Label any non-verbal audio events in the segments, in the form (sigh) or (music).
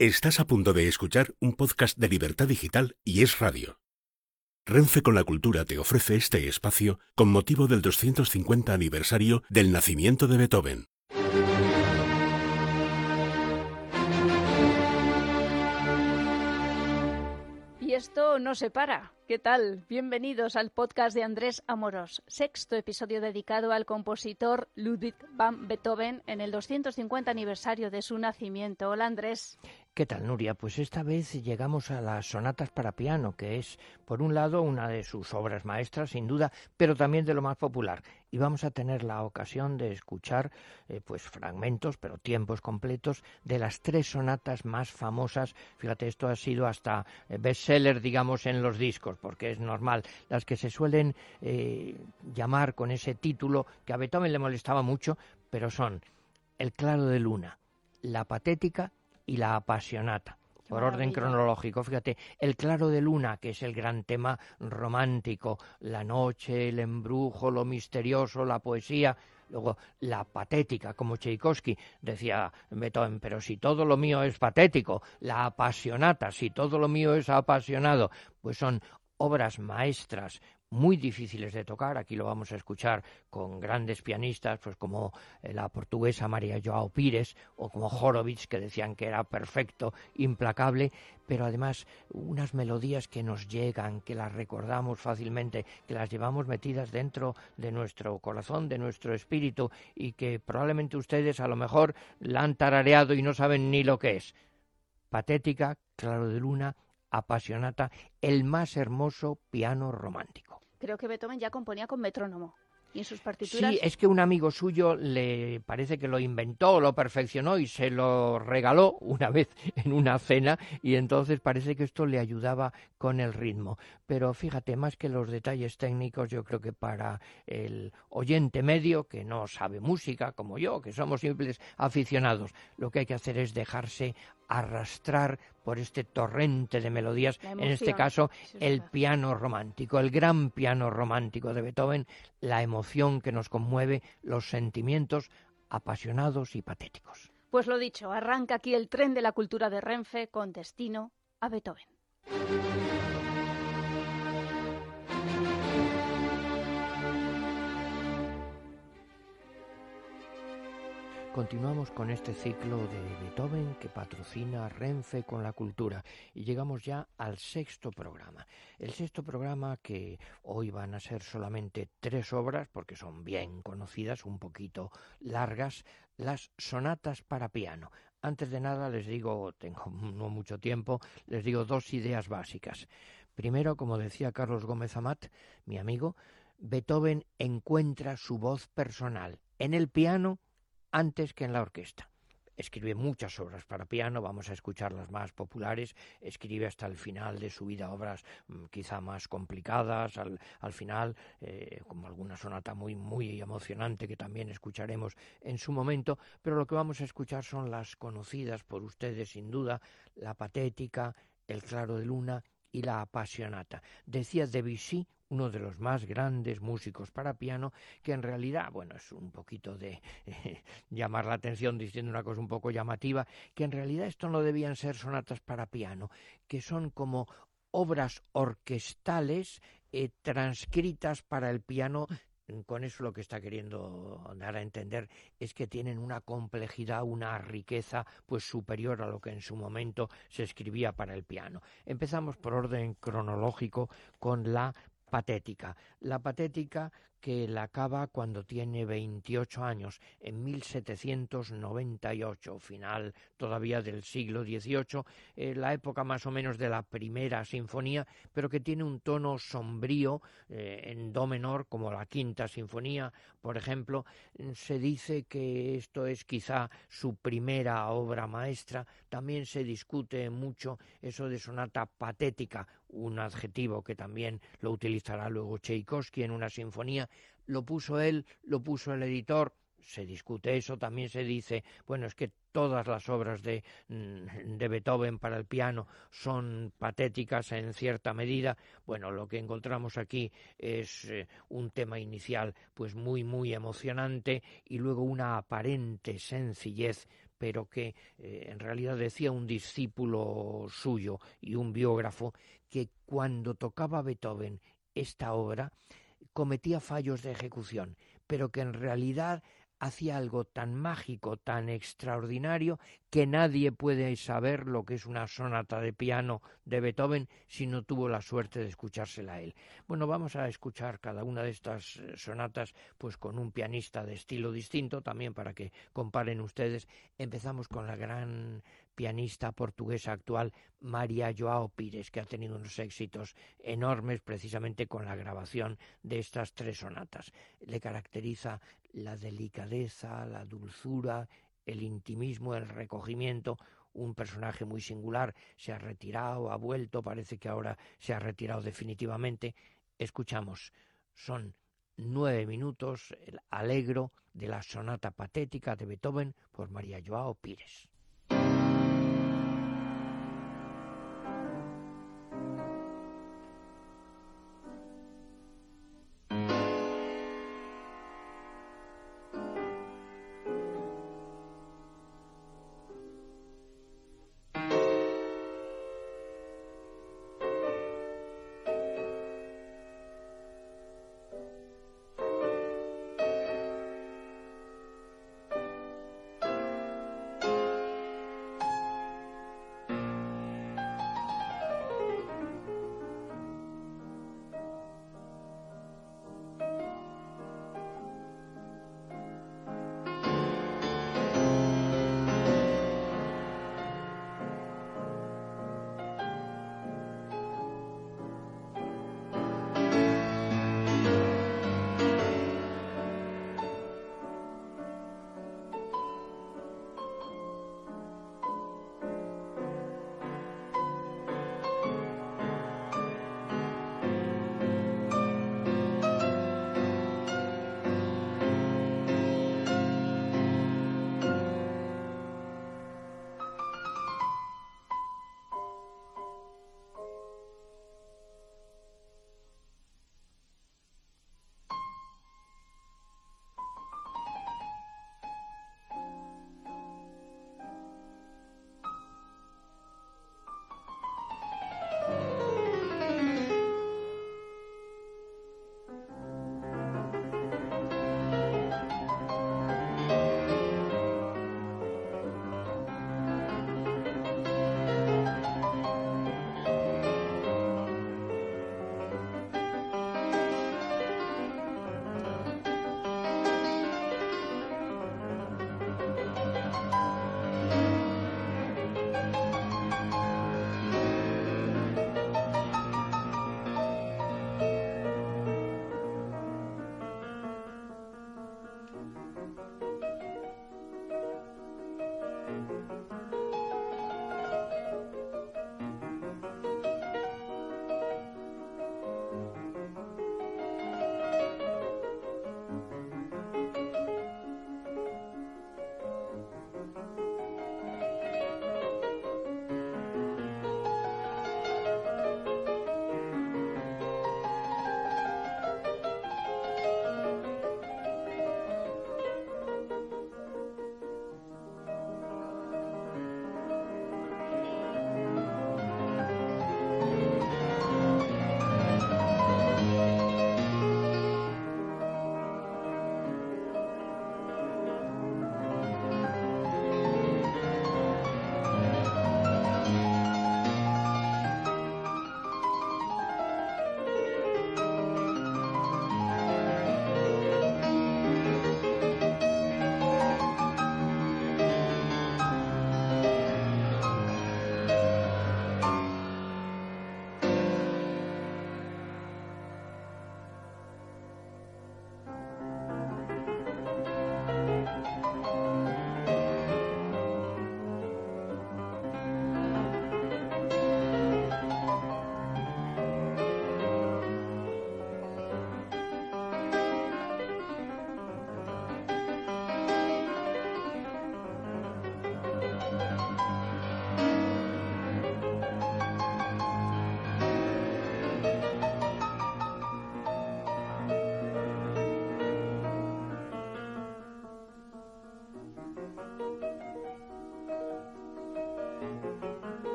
Estás a punto de escuchar un podcast de Libertad Digital y es radio. Renfe con la Cultura te ofrece este espacio con motivo del 250 aniversario del nacimiento de Beethoven. Y esto no se para. ¿Qué tal? Bienvenidos al podcast de Andrés Amoros, sexto episodio dedicado al compositor Ludwig van Beethoven en el 250 aniversario de su nacimiento. Hola Andrés. ¿Qué tal, Nuria? Pues esta vez llegamos a las sonatas para piano, que es, por un lado, una de sus obras maestras, sin duda, pero también de lo más popular. Y vamos a tener la ocasión de escuchar, eh, pues, fragmentos, pero tiempos completos, de las tres sonatas más famosas. Fíjate, esto ha sido hasta eh, bestseller, digamos, en los discos, porque es normal. Las que se suelen eh, llamar con ese título, que a Beethoven le molestaba mucho, pero son El claro de luna, La patética y la apasionata. Por orden cronológico, fíjate, el claro de luna, que es el gran tema romántico, la noche, el embrujo, lo misterioso, la poesía, Luego, la patética, como Tchaikovsky decía Beethoven, pero si todo lo mío es patético, la apasionata, si todo lo mío es apasionado, pues son obras maestras muy difíciles de tocar. Aquí lo vamos a escuchar con grandes pianistas, pues como eh, la portuguesa María Joao Pires o como Horowitz, que decían que era perfecto, implacable, pero además unas melodías que nos llegan, que las recordamos fácilmente, que las llevamos metidas dentro de nuestro corazón, de nuestro espíritu y que probablemente ustedes a lo mejor la han tarareado y no saben ni lo que es. Patética, claro de luna, apasionata, el más hermoso piano romántico. Creo que Beethoven ya componía con metrónomo. ¿Y en sus partituras? Sí, es que un amigo suyo le parece que lo inventó, lo perfeccionó y se lo regaló una vez (laughs) en una cena y entonces parece que esto le ayudaba con el ritmo. Pero fíjate, más que los detalles técnicos, yo creo que para el oyente medio que no sabe música como yo, que somos simples aficionados, lo que hay que hacer es dejarse arrastrar por este torrente de melodías, en este caso el piano romántico, el gran piano romántico de Beethoven, la emoción que nos conmueve, los sentimientos apasionados y patéticos. Pues lo dicho, arranca aquí el tren de la cultura de Renfe con destino a Beethoven. Continuamos con este ciclo de Beethoven que patrocina Renfe con la cultura y llegamos ya al sexto programa. El sexto programa que hoy van a ser solamente tres obras porque son bien conocidas, un poquito largas, las sonatas para piano. Antes de nada les digo, tengo (laughs) no mucho tiempo, les digo dos ideas básicas. Primero, como decía Carlos Gómez Amat, mi amigo, Beethoven encuentra su voz personal en el piano antes que en la orquesta. Escribe muchas obras para piano, vamos a escuchar las más populares, escribe hasta el final de su vida obras mm, quizá más complicadas, al, final, eh, como alguna sonata muy, muy emocionante que también escucharemos en su momento, pero lo que vamos a escuchar son las conocidas por ustedes sin duda, la patética, el claro de luna y la apasionata. Decía Debussy uno de los más grandes músicos para piano, que en realidad, bueno, es un poquito de (laughs) llamar la atención diciendo una cosa un poco llamativa, que en realidad esto no debían ser sonatas para piano, que son como obras orquestales eh, transcritas para el piano con eso lo que está queriendo dar a entender es que tienen una complejidad, una riqueza pues superior a lo que en su momento se escribía para el piano. Empezamos por orden cronológico con la patética. La patética que la acaba cuando tiene 28 años, en 1798, final todavía del siglo XVIII, eh, la época más o menos de la primera sinfonía, pero que tiene un tono sombrío eh, en do menor, como la quinta sinfonía, por ejemplo. Se dice que esto es quizá su primera obra maestra. También se discute mucho eso de sonata patética, un adjetivo que también lo utilizará luego Tchaikovsky en una sinfonía, lo puso él, lo puso el editor, se discute eso, también se dice, bueno, es que todas las obras de, mm, de, Beethoven para el piano son patéticas en cierta medida. Bueno, lo que encontramos aquí es eh, un tema inicial pues muy muy emocionante y luego una aparente sencillez pero que eh, en realidad decía un discípulo suyo y un biógrafo que cuando tocaba Beethoven esta obra cometía fallos de ejecución, pero que en realidad hacía algo tan mágico, tan extraordinario, que nadie puede saber lo que es una sonata de piano de Beethoven si no tuvo la suerte de escuchársela a él. Bueno, vamos a escuchar cada una de estas eh, sonatas pues con un pianista de estilo distinto, también para que comparen ustedes. Empezamos con la gran pianista portuguesa actual María Joao Pires, que ha tenido unos éxitos enormes precisamente con la grabación de estas tres sonatas. Le caracteriza la delicadeza, la dulzura, el intimismo, el recogimiento, un personaje muy singular, se ha retirado, ha vuelto, parece que ahora se ha retirado definitivamente. Escuchamos, son nueve minutos, el alegro de la sonata patética de Beethoven por María Joao Pires.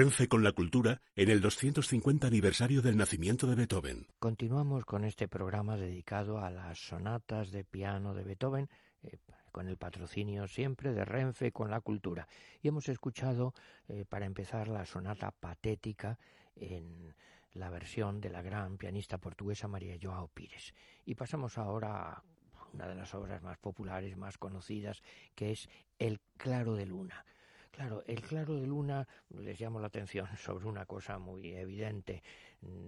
Renfe con la cultura en el 250 aniversario del nacimiento de Beethoven. Continuamos con este programa dedicado a las sonatas de piano de Beethoven, eh, con el patrocinio siempre de Renfe con la cultura. Y hemos escuchado, eh, para empezar, la sonata patética en la versión de la gran pianista portuguesa María Joao Pires. Y pasamos ahora a una de las obras más populares, más conocidas, que es El Claro de Luna. Claro, el claro de luna les llamo la atención (laughs) sobre una cosa muy evidente.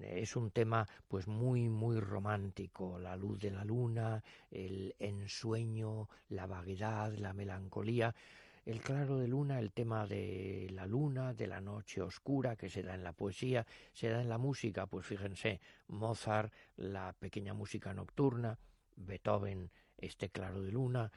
Es un tema pues muy muy romántico, la luz de la luna, el ensueño, la vaguedad, la melancolía. El claro de luna, el tema de la luna, de la noche oscura que se da en la poesía, se da en la música, pues fíjense, Mozart, la pequeña música nocturna, Beethoven, este claro de luna,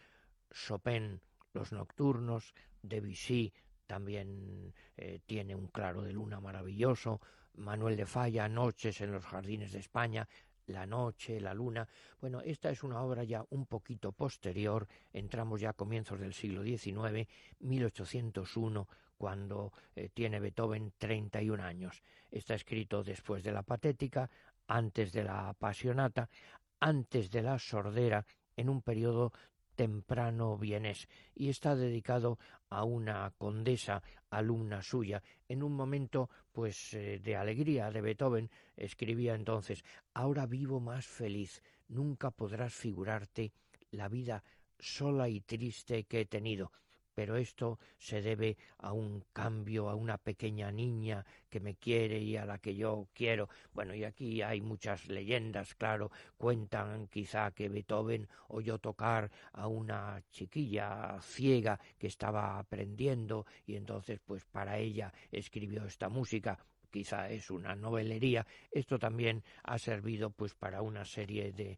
Chopin, los nocturnos, Debussy también eh, tiene un claro de luna maravilloso, Manuel de Falla, Noches en los jardines de España, La noche, la luna. Bueno, esta es una obra ya un poquito posterior, entramos ya a comienzos del siglo XIX, 1801, cuando eh, tiene Beethoven 31 años. Está escrito después de la patética, antes de la apasionata, antes de la sordera, en un periodo temprano vienes y está dedicado a una condesa alumna suya. En un momento pues eh, de alegría de Beethoven escribía entonces ahora vivo más feliz. Nunca podrás figurarte la vida sola y triste que he tenido pero esto se debe a un cambio, a una pequeña niña que me quiere y a la que yo quiero. Bueno, y aquí hay muchas leyendas, claro, cuentan quizá que Beethoven oyó tocar a una chiquilla ciega que estaba aprendiendo y entonces pues para ella escribió esta música quizá es una novelería, esto también ha servido pues para una serie de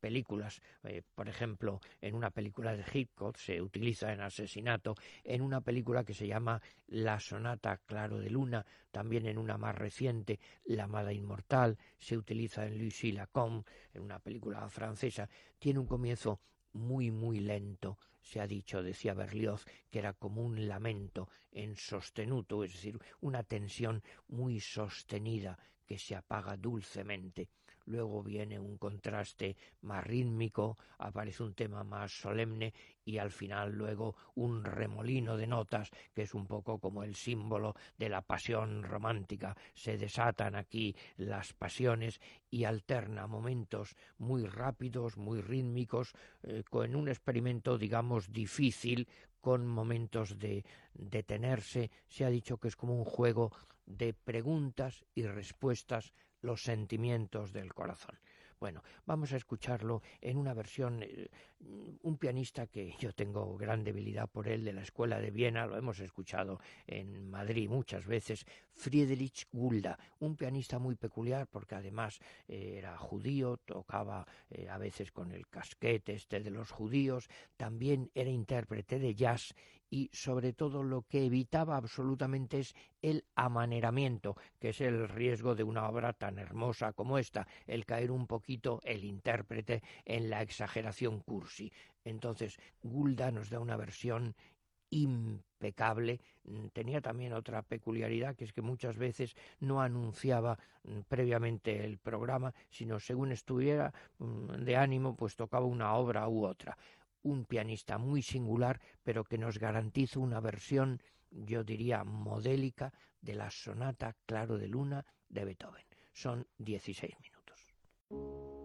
películas, eh, por ejemplo, en una película de Hitchcock se utiliza en Asesinato, en una película que se llama La sonata Claro de Luna, también en una más reciente, La amada inmortal, se utiliza en Lucie Lacombe, en una película francesa, tiene un comienzo muy muy lento, se ha dicho, decía Berlioz, que era como un lamento en sostenuto, es decir, una tensión muy sostenida que se apaga dulcemente luego viene un contraste más rítmico, aparece un tema más solemne y al final luego un remolino de notas que es un poco como el símbolo de la pasión romántica. Se desatan aquí las pasiones y alterna momentos muy rápidos, muy rítmicos, eh, con un experimento digamos difícil con momentos de detenerse. Se ha dicho que es como un juego de preguntas y respuestas los sentimientos del corazón. Bueno, vamos a escucharlo en una versión, eh, un pianista que yo tengo gran debilidad por él, de la Escuela de Viena, lo hemos escuchado en Madrid muchas veces, Friedrich Gulda, un pianista muy peculiar porque además eh, era judío, tocaba eh, a veces con el casquete este de los judíos, también era intérprete de jazz y sobre todo lo que evitaba absolutamente es el amaneramiento, que es el riesgo de una obra tan hermosa como esta, el caer un poquito el intérprete en la exageración cursi. Entonces, Gulda nos da una versión impecable. Mm, tenía también otra peculiaridad, que es que muchas veces no anunciaba mm, previamente el programa, sino según estuviera mm, de ánimo, pues tocaba una obra u otra un pianista muy singular, pero que nos garantiza una versión, yo diría, modélica de la sonata Claro de Luna de Beethoven. Son 16 minutos.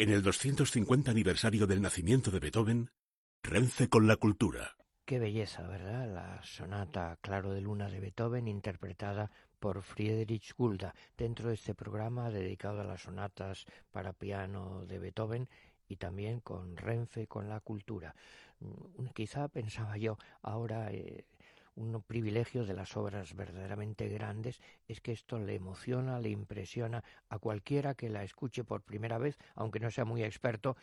En el 250 aniversario del nacimiento de Beethoven, Renfe con la cultura. Qué belleza, ¿verdad? La sonata Claro de Luna de Beethoven, interpretada por Friedrich Gulda, dentro de este programa dedicado a las sonatas para piano de Beethoven y también con Renfe con la cultura. Mm, quizá pensaba yo ahora eh, un privilegio de las obras verdaderamente grandes es que esto le emociona, le impresiona a cualquiera que la escuche por primera vez, aunque no sea muy experto,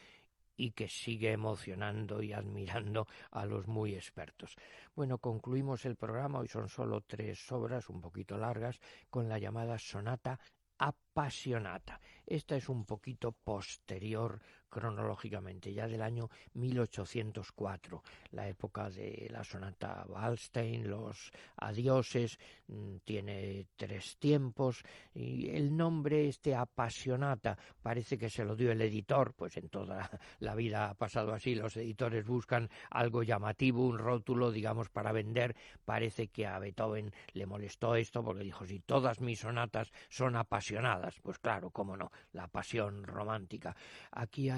y que sigue emocionando y admirando a los muy expertos. Bueno, concluimos el programa, hoy son solo tres obras un poquito largas, con la llamada sonata apasionata. Esta es un poquito posterior cronológicamente, ya del año 1804, la época de la sonata Wallstein, los adioses, mm, tiene tres tiempos y el nombre este apasionata parece que se lo dio el editor, pues en toda (laughs) la vida ha pasado así, los editores buscan algo llamativo, un rótulo, digamos, para vender, parece que a Beethoven le molestó esto porque dijo, si todas mis sonatas son apasionadas, pues claro, cómo no, la pasión romántica. Aquí hay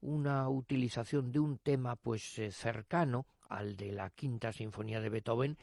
una utilización de un tema pues eh, cercano al de la quinta sinfonía de Beethoven,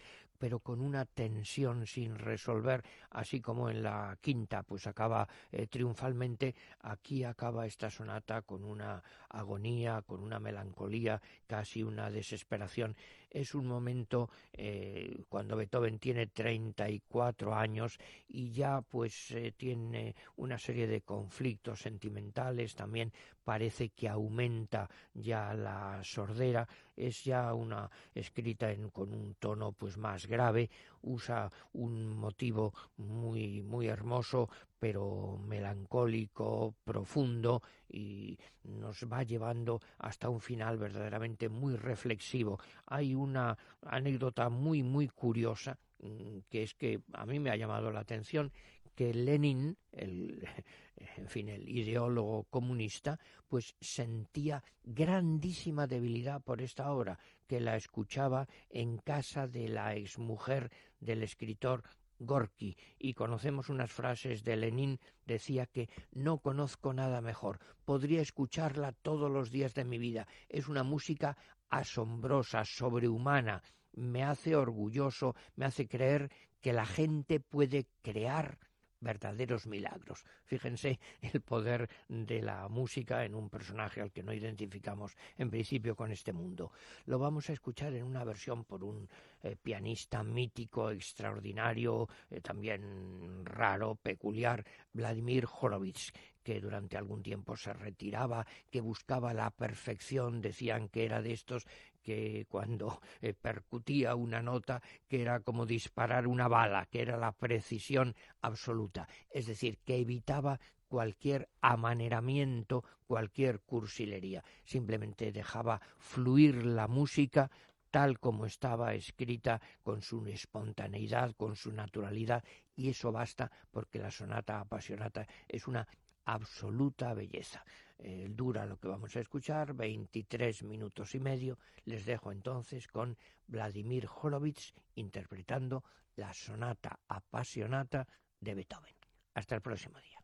pero con una tensión sin resolver, así como en la quinta, pues acaba eh, triunfalmente, aquí acaba esta sonata con una agonía, con una melancolía, casi una desesperación. Es un momento eh, cuando Beethoven tiene 34 años y ya pues eh, tiene una serie de conflictos sentimentales, también parece que aumenta ya la sordera, es ya una escrita en, con un tono pues más grave, usa un motivo muy muy hermoso pero melancólico, profundo y nos va llevando hasta un final verdaderamente muy reflexivo. Hay una anécdota muy muy curiosa mm, que es que a mí me ha llamado la atención que Lenin, el, (laughs) en fin, el ideólogo comunista, pues sentía grandísima debilidad por esta obra, que la escuchaba en casa de la exmujer del escritor Gorky y conocemos unas frases de Lenin, decía que no conozco nada mejor, podría escucharla todos los días de mi vida, es una música asombrosa, sobrehumana, me hace orgulloso, me hace creer que la gente puede crear verdaderos milagros. Fíjense el poder de la música en un personaje al que no identificamos en principio con este mundo. Lo vamos a escuchar en una versión por un eh, pianista mítico, extraordinario, eh, también raro, peculiar, Vladimir Horowitz, que durante algún tiempo se retiraba, que buscaba la perfección, decían que era de estos que cuando eh, percutía una nota, que era como disparar una bala, que era la precisión absoluta, es decir, que evitaba cualquier amaneramiento, cualquier cursilería, simplemente dejaba fluir la música tal como estaba escrita, con su espontaneidad, con su naturalidad, y eso basta porque la sonata apasionata es una absoluta belleza. Eh, dura lo que vamos a escuchar, 23 minutos y medio. Les dejo entonces con Vladimir Horowitz interpretando la sonata apasionata de Beethoven. Hasta el próximo día.